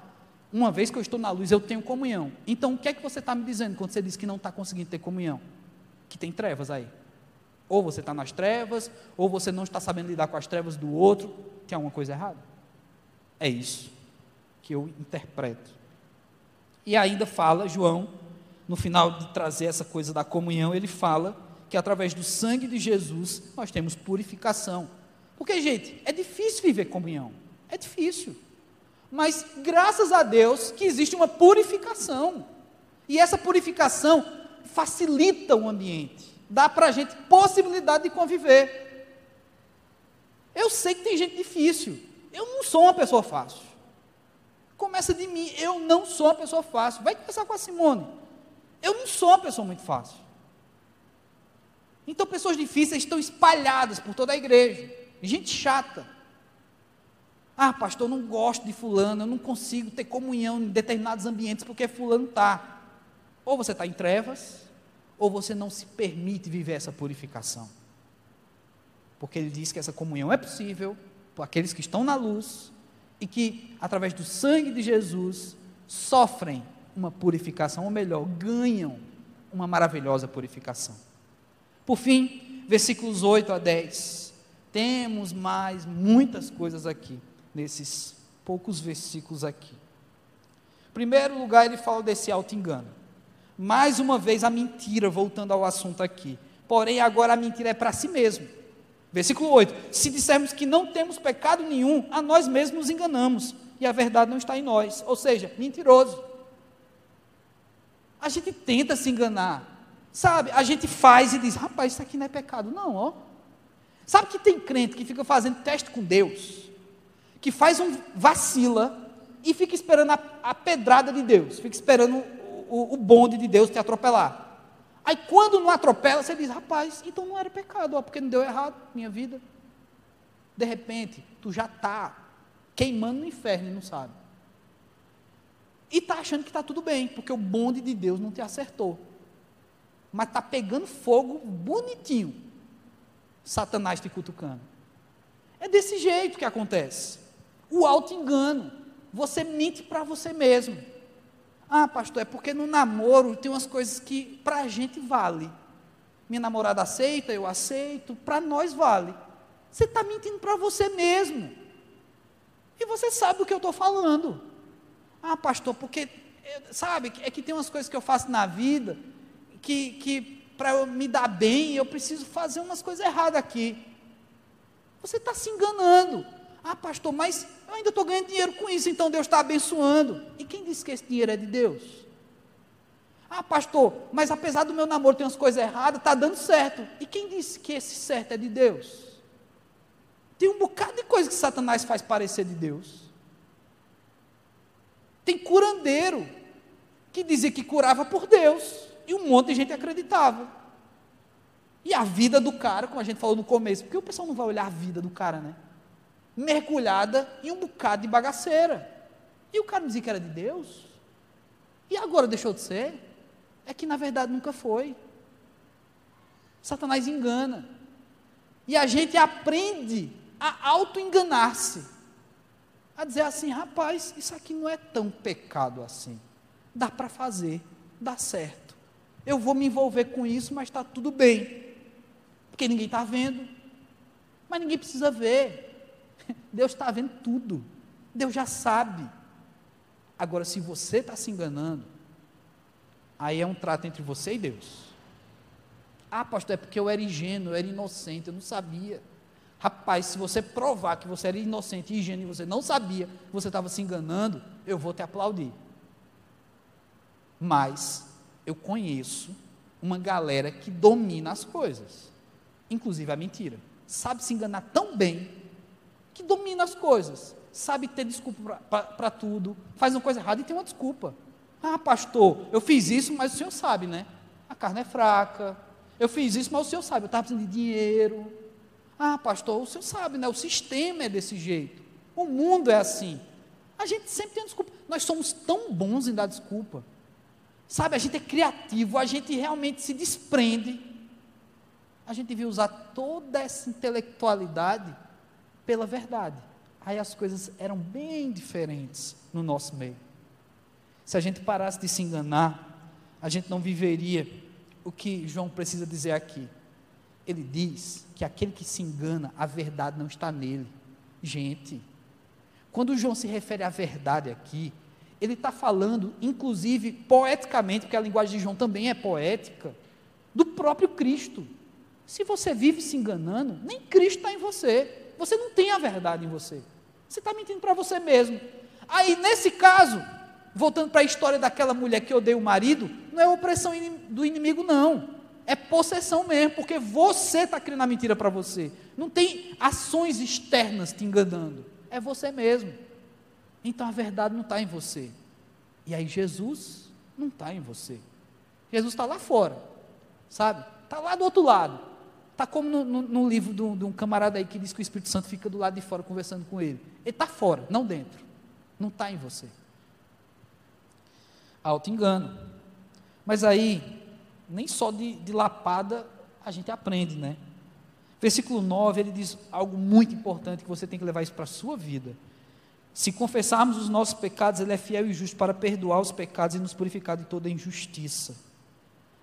Uma vez que eu estou na luz, eu tenho comunhão. Então, o que é que você está me dizendo quando você diz que não está conseguindo ter comunhão? Que tem trevas aí. Ou você está nas trevas, ou você não está sabendo lidar com as trevas do outro, tem alguma coisa errada. É isso que eu interpreto. E ainda fala, João, no final de trazer essa coisa da comunhão, ele fala que através do sangue de Jesus nós temos purificação. Porque, gente, é difícil viver comunhão. É difícil. Mas graças a Deus que existe uma purificação. E essa purificação facilita o ambiente. Dá para a gente possibilidade de conviver. Eu sei que tem gente difícil. Eu não sou uma pessoa fácil. Começa de mim. Eu não sou uma pessoa fácil. Vai conversar com a Simone. Eu não sou uma pessoa muito fácil. Então, pessoas difíceis estão espalhadas por toda a igreja. Gente chata. Ah, pastor, eu não gosto de fulano, eu não consigo ter comunhão em determinados ambientes porque fulano está. Ou você está em trevas, ou você não se permite viver essa purificação. Porque ele diz que essa comunhão é possível por aqueles que estão na luz e que, através do sangue de Jesus, sofrem uma purificação, ou melhor, ganham uma maravilhosa purificação. Por fim, versículos 8 a 10. Temos mais muitas coisas aqui, nesses poucos versículos aqui. Em primeiro lugar, ele fala desse auto-engano. Mais uma vez, a mentira, voltando ao assunto aqui. Porém, agora a mentira é para si mesmo. Versículo 8: Se dissermos que não temos pecado nenhum, a nós mesmos nos enganamos, e a verdade não está em nós. Ou seja, mentiroso. A gente tenta se enganar, Sabe, a gente faz e diz, rapaz, isso aqui não é pecado. Não, ó. Sabe que tem crente que fica fazendo teste com Deus, que faz um vacila e fica esperando a, a pedrada de Deus, fica esperando o, o, bonde de Deus te atropelar. Aí quando não atropela, você diz, rapaz, então não era pecado, ó, porque não deu errado minha vida. De repente, tu já está queimando no inferno e não sabe. E está achando que está tudo bem, porque o bonde de Deus não te acertou mas está pegando fogo bonitinho. Satanás te cutucando. É desse jeito que acontece. O auto-engano. Você mente para você mesmo. Ah, pastor, é porque no namoro tem umas coisas que para a gente vale. Minha namorada aceita, eu aceito, para nós vale. Você está mentindo para você mesmo. E você sabe do que eu estou falando. Ah, pastor, porque, sabe, é que tem umas coisas que eu faço na vida que, que para eu me dar bem, eu preciso fazer umas coisas erradas aqui. Você está se enganando. Ah, pastor, mas eu ainda estou ganhando dinheiro com isso, então Deus está abençoando. E quem disse que esse dinheiro é de Deus? Ah, pastor, mas apesar do meu namoro ter umas coisas erradas, está dando certo. E quem disse que esse certo é de Deus? Tem um bocado de coisa que Satanás faz parecer de Deus. Tem curandeiro que dizia que curava por Deus. E um monte de gente acreditava. E a vida do cara, como a gente falou no começo, porque o pessoal não vai olhar a vida do cara, né? Mergulhada em um bocado de bagaceira. E o cara dizia que era de Deus. E agora deixou de ser? É que na verdade nunca foi. Satanás engana. E a gente aprende a auto-enganar-se. A dizer assim, rapaz, isso aqui não é tão pecado assim. Dá para fazer, dá certo eu vou me envolver com isso, mas está tudo bem, porque ninguém está vendo, mas ninguém precisa ver, Deus está vendo tudo, Deus já sabe. Agora, se você está se enganando, aí é um trato entre você e Deus. Ah, pastor, é porque eu era ingênuo, eu era inocente, eu não sabia. Rapaz, se você provar que você era inocente e ingênuo e você não sabia você estava se enganando, eu vou te aplaudir. Mas eu conheço uma galera que domina as coisas, inclusive a mentira. Sabe se enganar tão bem que domina as coisas. sabe ter desculpa para tudo, faz uma coisa errada e tem uma desculpa. Ah, pastor, eu fiz isso, mas o senhor sabe, né? A carne é fraca. Eu fiz isso, mas o senhor sabe, eu estava precisando de dinheiro. Ah, pastor, o senhor sabe, né? O sistema é desse jeito. O mundo é assim. A gente sempre tem desculpa. Nós somos tão bons em dar desculpa. Sabe, a gente é criativo, a gente realmente se desprende. A gente devia usar toda essa intelectualidade pela verdade. Aí as coisas eram bem diferentes no nosso meio. Se a gente parasse de se enganar, a gente não viveria o que João precisa dizer aqui. Ele diz que aquele que se engana, a verdade não está nele. Gente, quando João se refere à verdade aqui, ele está falando, inclusive poeticamente, porque a linguagem de João também é poética, do próprio Cristo. Se você vive se enganando, nem Cristo está em você. Você não tem a verdade em você. Você está mentindo para você mesmo. Aí, nesse caso, voltando para a história daquela mulher que odeia o marido, não é opressão do inimigo, não. É possessão mesmo, porque você está criando a mentira para você. Não tem ações externas te enganando. É você mesmo. Então a verdade não está em você. E aí Jesus não está em você. Jesus está lá fora, sabe? Está lá do outro lado. Está como no, no, no livro de um, camarada aí que diz que o Espírito Santo fica do lado de fora conversando com ele. Ele está fora, não dentro. Não está em você. Auto-engano. Mas aí, nem só de, de lapada a gente aprende, né? Versículo 9, ele diz algo muito importante que você tem que levar isso para a sua vida. Se confessarmos os nossos pecados, Ele é fiel e justo para perdoar os pecados e nos purificar de toda injustiça.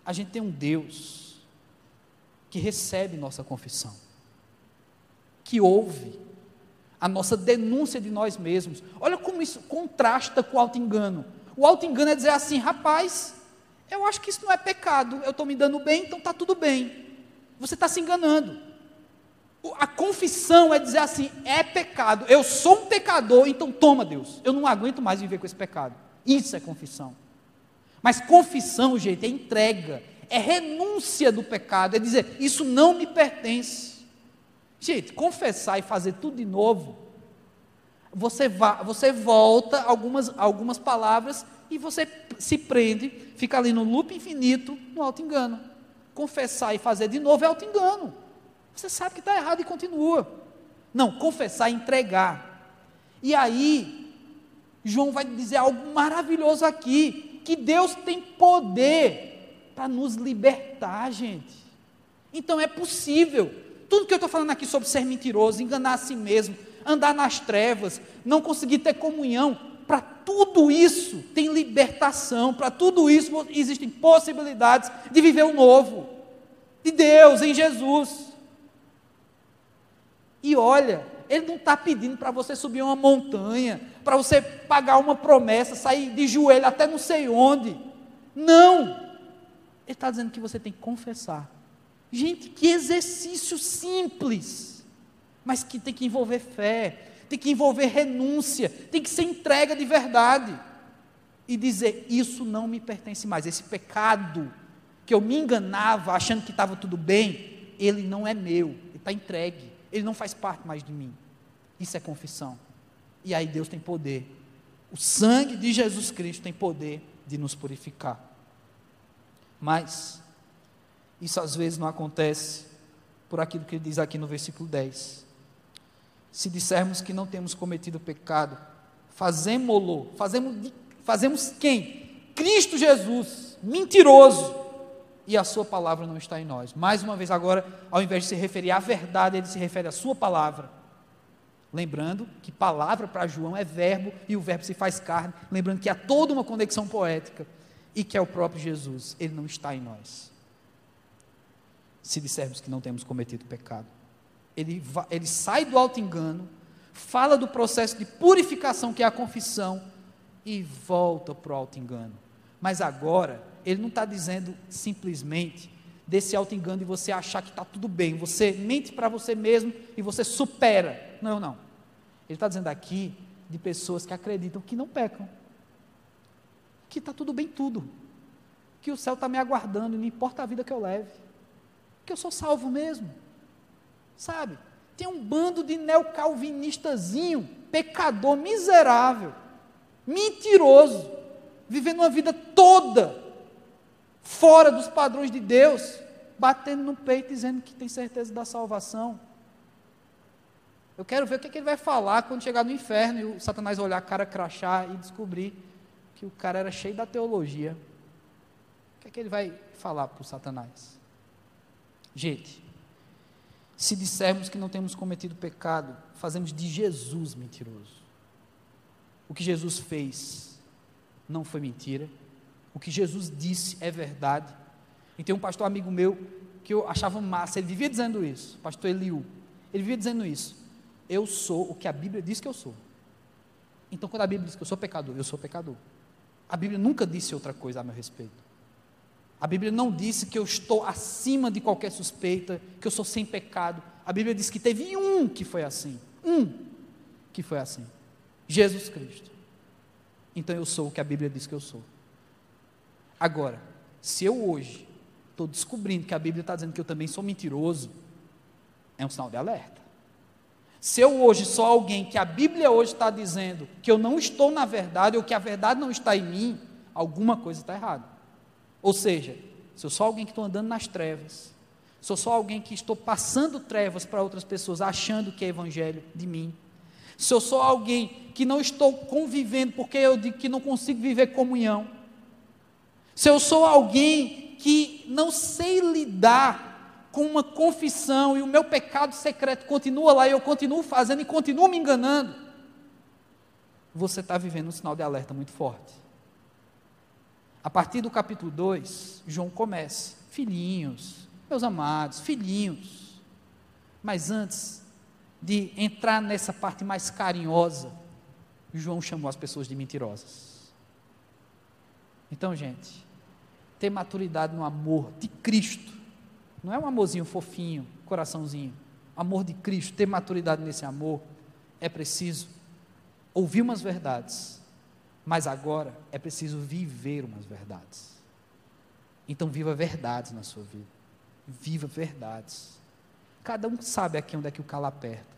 A gente tem um Deus que recebe nossa confissão, que ouve a nossa denúncia de nós mesmos. Olha como isso contrasta com o auto-engano. O auto-engano é dizer assim, rapaz, eu acho que isso não é pecado, eu estou me dando bem, então está tudo bem. Você está se enganando. A confissão é dizer assim: é pecado, eu sou um pecador, então toma, Deus, eu não aguento mais viver com esse pecado. Isso é confissão. Mas confissão, gente, é entrega, é renúncia do pecado, é dizer: isso não me pertence. Gente, confessar e fazer tudo de novo, você, va você volta algumas, algumas palavras e você se prende, fica ali no loop infinito, no auto-engano. Confessar e fazer de novo é auto-engano. Você sabe que está errado e continua. Não, confessar e entregar. E aí, João vai dizer algo maravilhoso aqui: que Deus tem poder para nos libertar, gente. Então é possível. Tudo que eu estou falando aqui sobre ser mentiroso, enganar a si mesmo, andar nas trevas, não conseguir ter comunhão, para tudo isso tem libertação, para tudo isso existem possibilidades de viver o novo, de Deus em Jesus. E olha, Ele não está pedindo para você subir uma montanha, para você pagar uma promessa, sair de joelho até não sei onde. Não! Ele está dizendo que você tem que confessar. Gente, que exercício simples, mas que tem que envolver fé, tem que envolver renúncia, tem que ser entrega de verdade. E dizer: Isso não me pertence mais. Esse pecado que eu me enganava achando que estava tudo bem, ele não é meu, ele está entregue, ele não faz parte mais de mim. Isso é confissão. E aí Deus tem poder. O sangue de Jesus Cristo tem poder de nos purificar. Mas, isso às vezes não acontece por aquilo que ele diz aqui no versículo 10 se dissermos que não temos cometido pecado, fazemos-lo, fazemos, fazemos quem? Cristo Jesus, mentiroso, e a sua palavra não está em nós. Mais uma vez, agora, ao invés de se referir à verdade, ele se refere à sua palavra. Lembrando que palavra para João é verbo e o verbo se faz carne. Lembrando que há toda uma conexão poética e que é o próprio Jesus, ele não está em nós. Se dissermos que não temos cometido pecado ele, ele sai do alto engano, fala do processo de purificação que é a confissão e volta para o alto engano. Mas agora, ele não está dizendo simplesmente desse alto engano de você achar que está tudo bem, você mente para você mesmo e você supera. Não, não. Ele está dizendo aqui de pessoas que acreditam que não pecam, que está tudo bem tudo, que o céu está me aguardando, não importa a vida que eu leve, que eu sou salvo mesmo. Sabe? tem um bando de neocalvinistazinho, pecador, miserável, mentiroso, vivendo uma vida toda fora dos padrões de Deus, batendo no peito dizendo que tem certeza da salvação. Eu quero ver o que, é que ele vai falar quando chegar no inferno e o Satanás olhar a cara crachar e descobrir que o cara era cheio da teologia. O que é que ele vai falar para o Satanás? Gente, se dissermos que não temos cometido pecado, fazemos de Jesus mentiroso. O que Jesus fez não foi mentira. O que Jesus disse é verdade. E tem um pastor amigo meu que eu achava massa, ele vivia dizendo isso, pastor Eliu. Ele vivia dizendo isso. Eu sou o que a Bíblia diz que eu sou. Então, quando a Bíblia diz que eu sou pecador, eu sou pecador. A Bíblia nunca disse outra coisa a meu respeito. A Bíblia não disse que eu estou acima de qualquer suspeita, que eu sou sem pecado. A Bíblia diz que teve um que foi assim. Um que foi assim. Jesus Cristo. Então eu sou o que a Bíblia diz que eu sou. Agora, se eu hoje estou descobrindo que a Bíblia está dizendo que eu também sou mentiroso, é um sinal de alerta. Se eu hoje sou alguém que a Bíblia hoje está dizendo que eu não estou na verdade, ou que a verdade não está em mim, alguma coisa está errada. Ou seja, se eu sou alguém que estou andando nas trevas, sou alguém que estou passando trevas para outras pessoas, achando que é evangelho de mim, se eu sou alguém que não estou convivendo porque eu digo que não consigo viver comunhão, se eu sou alguém que não sei lidar com uma confissão e o meu pecado secreto continua lá e eu continuo fazendo e continuo me enganando, você está vivendo um sinal de alerta muito forte. A partir do capítulo 2, João começa: Filhinhos, meus amados, filhinhos. Mas antes de entrar nessa parte mais carinhosa, João chamou as pessoas de mentirosas. Então, gente, ter maturidade no amor de Cristo não é um amorzinho fofinho, coraçãozinho. Amor de Cristo, ter maturidade nesse amor, é preciso ouvir umas verdades, mas agora é preciso viver umas verdades. Então, viva verdades na sua vida. Viva verdades. Cada um sabe aqui onde é que o calo aperta.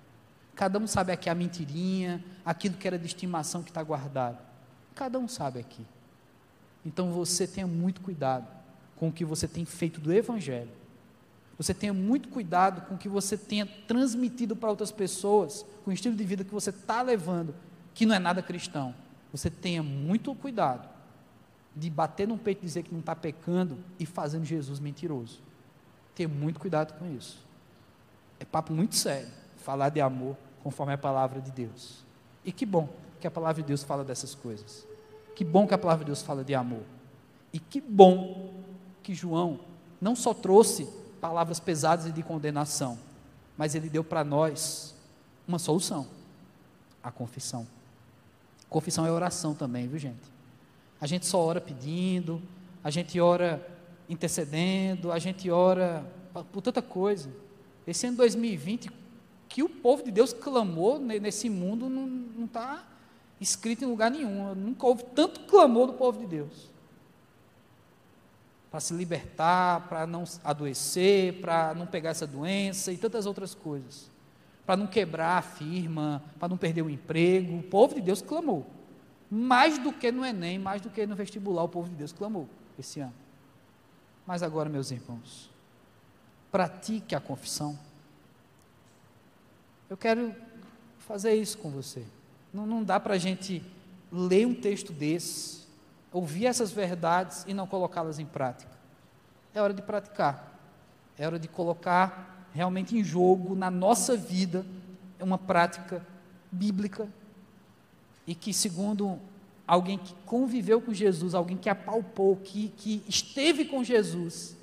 Cada um sabe aqui a mentirinha, aquilo que era de estimação que está guardado. Cada um sabe aqui. Então você tenha muito cuidado com o que você tem feito do Evangelho você tenha muito cuidado com o que você tenha transmitido para outras pessoas, com o estilo de vida que você está levando, que não é nada cristão. Você tenha muito cuidado de bater no peito e dizer que não está pecando e fazendo Jesus mentiroso. Tenha muito cuidado com isso. É papo muito sério falar de amor conforme a palavra de Deus. E que bom que a palavra de Deus fala dessas coisas. Que bom que a palavra de Deus fala de amor. E que bom que João não só trouxe palavras pesadas e de condenação, mas ele deu para nós uma solução: a confissão. Confissão é oração também, viu, gente? A gente só ora pedindo, a gente ora intercedendo, a gente ora por tanta coisa. Esse ano 2020, que o povo de Deus clamou nesse mundo não está escrito em lugar nenhum. Nunca houve tanto clamor do povo de Deus para se libertar, para não adoecer, para não pegar essa doença e tantas outras coisas. Para não quebrar a firma, para não perder o emprego. O povo de Deus clamou. Mais do que no Enem, mais do que no vestibular, o povo de Deus clamou esse ano. Mas agora, meus irmãos, pratique a confissão. Eu quero fazer isso com você. Não, não dá para a gente ler um texto desse ouvir essas verdades e não colocá-las em prática. É hora de praticar. É hora de colocar realmente em jogo na nossa vida uma prática bíblica e que, segundo alguém que conviveu com Jesus, alguém que apalpou, que, que esteve com Jesus,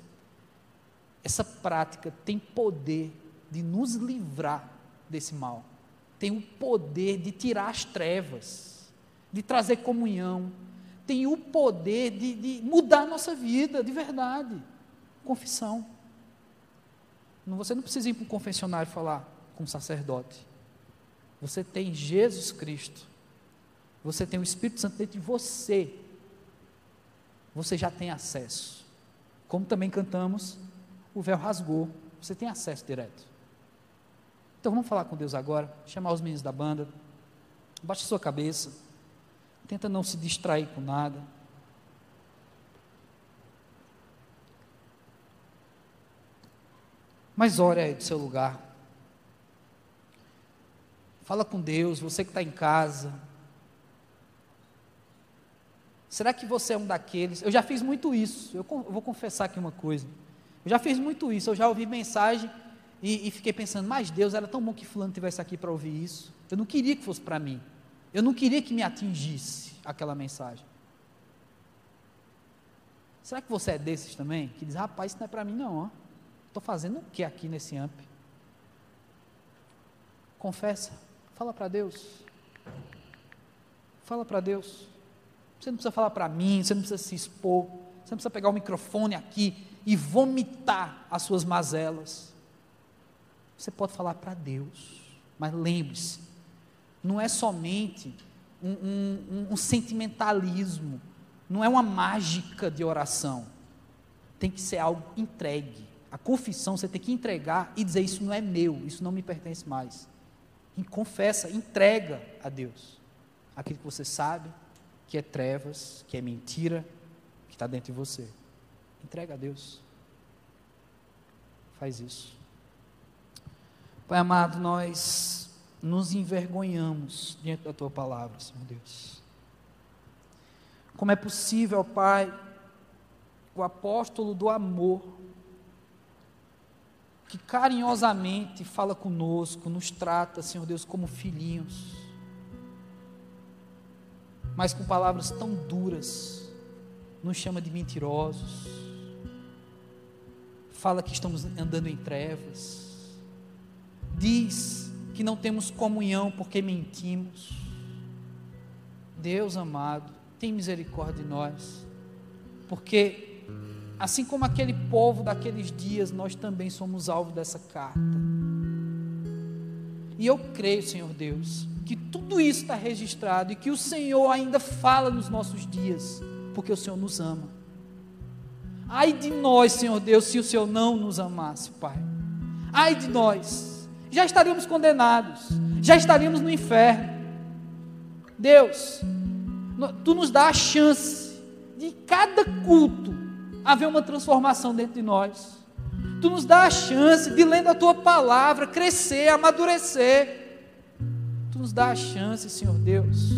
essa prática tem poder de nos livrar desse mal, tem o poder de tirar as trevas, de trazer comunhão, tem o poder de, de mudar a nossa vida, de verdade. Confissão. Você não precisa ir para um confessionário falar com um sacerdote. Você tem Jesus Cristo. Você tem o Espírito Santo dentro de você. Você já tem acesso. Como também cantamos, o véu rasgou. Você tem acesso direto. Então vamos falar com Deus agora, chamar os meninos da banda. Baixe sua cabeça. Tenta não se distrair com nada. Mas ore aí do seu lugar. Fala com Deus, você que está em casa. Será que você é um daqueles? Eu já fiz muito isso. Eu, vou confessar aqui uma coisa. Eu já fiz muito isso. Eu já ouvi mensagem e, e fiquei pensando, mas Deus, era tão bom que fulano tivesse aqui para ouvir isso. Eu não queria que fosse para mim. Eu não queria que me atingisse aquela mensagem. Será que você é desses também? Que diz, rapaz, isso não é para mim não, Estou fazendo o que aqui nesse AMP? Confessa, fala para Deus. Fala para Deus. Você não precisa falar para mim, você não precisa se expor, você não precisa pegar o microfone aqui e vomitar as suas mazelas. Você pode falar para Deus, mas lembre-se, não é somente um, um, um, sentimentalismo, não é uma mágica de oração, tem que ser algo entregue. A confissão você tem que entregar e dizer: Isso não é meu, isso não me pertence mais. E confessa, entrega a Deus aquilo que você sabe que é trevas, que é mentira, que está dentro de você. Entrega a Deus. Faz isso. Pai amado, nós nos envergonhamos diante da tua palavra, Senhor Deus. Como é possível, Pai, o apóstolo do amor, que carinhosamente fala conosco, nos trata, Senhor Deus, como filhinhos, mas com palavras tão duras, nos chama de mentirosos, fala que estamos andando em trevas, diz que não temos comunhão porque mentimos. Deus amado, tem misericórdia de nós, porque assim como aquele povo daqueles dias, nós também somos alvo dessa carta. E eu creio, Senhor Deus, que tudo isso está registrado e que o Senhor ainda fala nos nossos dias, porque o Senhor nos ama. Ai de nós, Senhor Deus, se o Senhor não nos amasse, Pai. Ai de nós já estaríamos condenados, já estaríamos no inferno. Deus, tu nos dá a chance de cada culto haver uma transformação dentro de nós. Tu nos dá a chance de, lendo a tua palavra, crescer, amadurecer. Tu nos dá a chance, Senhor Deus,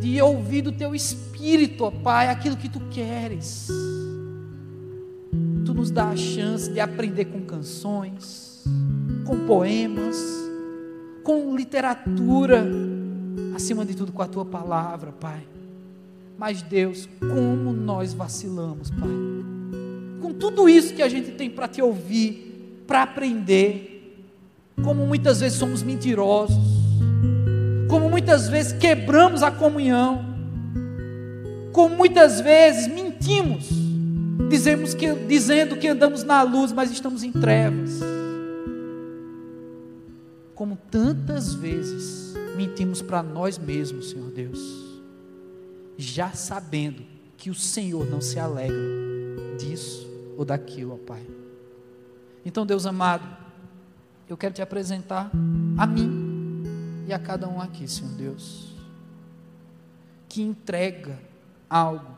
de ouvir do teu espírito, ó Pai, aquilo que tu queres. Tu nos dá a chance de aprender com canções com poemas, com literatura, acima de tudo com a tua palavra, Pai. Mas Deus, como nós vacilamos, Pai. Com tudo isso que a gente tem para te ouvir, para aprender, como muitas vezes somos mentirosos, como muitas vezes quebramos a comunhão, como muitas vezes mentimos, dizemos que, dizendo que andamos na luz, mas estamos em trevas como tantas vezes mentimos para nós mesmos, Senhor Deus, já sabendo que o Senhor não se alegra disso ou daquilo, ó Pai. Então, Deus amado, eu quero te apresentar a mim e a cada um aqui, Senhor Deus, que entrega algo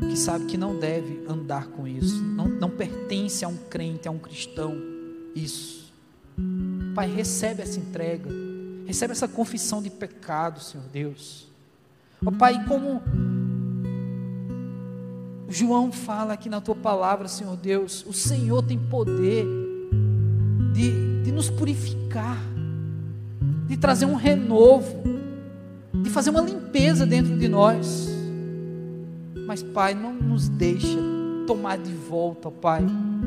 que sabe que não deve andar com isso, não, não pertence a um crente, a um cristão, isso Pai, recebe essa entrega, recebe essa confissão de pecado, Senhor Deus. Ó Pai, como João fala aqui na tua palavra, Senhor Deus, o Senhor tem poder de, de nos purificar, de trazer um renovo, de fazer uma limpeza dentro de nós. Mas, Pai, não nos deixa tomar de volta, Pai.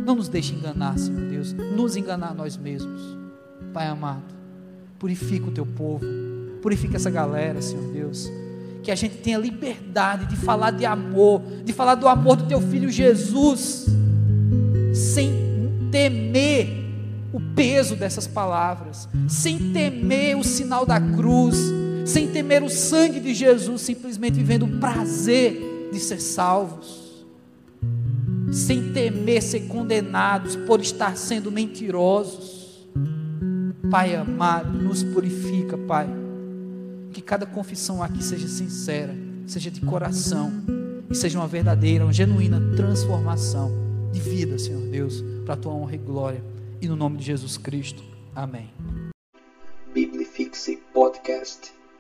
Não nos deixe enganar, Senhor Deus, nos enganar nós mesmos. Pai amado, purifica o teu povo, purifica essa galera, Senhor Deus. Que a gente tenha liberdade de falar de amor, de falar do amor do teu filho Jesus, sem temer o peso dessas palavras, sem temer o sinal da cruz, sem temer o sangue de Jesus, simplesmente vivendo o prazer de ser salvos, sem temer ser condenados por estar sendo mentirosos Pai amado, nos purifica, Pai. Que cada confissão aqui seja sincera, seja de coração e seja uma verdadeira, uma genuína transformação de vida, Senhor Deus, para a tua honra e glória. E no nome de Jesus Cristo. Amém. Biblifixe Podcast.